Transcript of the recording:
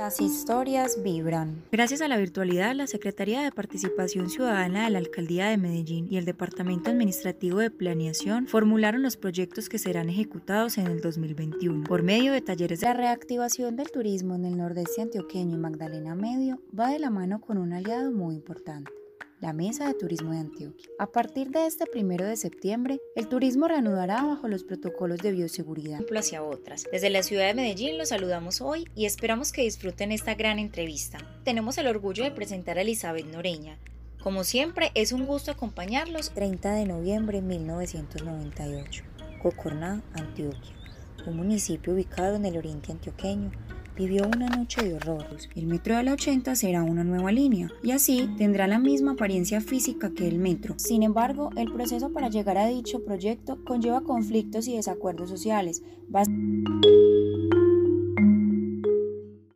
Las historias vibran. Gracias a la virtualidad, la Secretaría de Participación Ciudadana de la Alcaldía de Medellín y el Departamento Administrativo de Planeación formularon los proyectos que serán ejecutados en el 2021 por medio de talleres de la reactivación del turismo en el nordeste antioqueño y Magdalena Medio va de la mano con un aliado muy importante la Mesa de Turismo de Antioquia. A partir de este primero de septiembre, el turismo reanudará bajo los protocolos de bioseguridad. Hacia otras. Desde la ciudad de Medellín los saludamos hoy y esperamos que disfruten esta gran entrevista. Tenemos el orgullo de presentar a Elizabeth Noreña. Como siempre, es un gusto acompañarlos. 30 de noviembre de 1998, Cocorná, Antioquia, un municipio ubicado en el oriente antioqueño vivió una noche de horrores. El metro de la 80 será una nueva línea y así tendrá la misma apariencia física que el metro. Sin embargo, el proceso para llegar a dicho proyecto conlleva conflictos y desacuerdos sociales.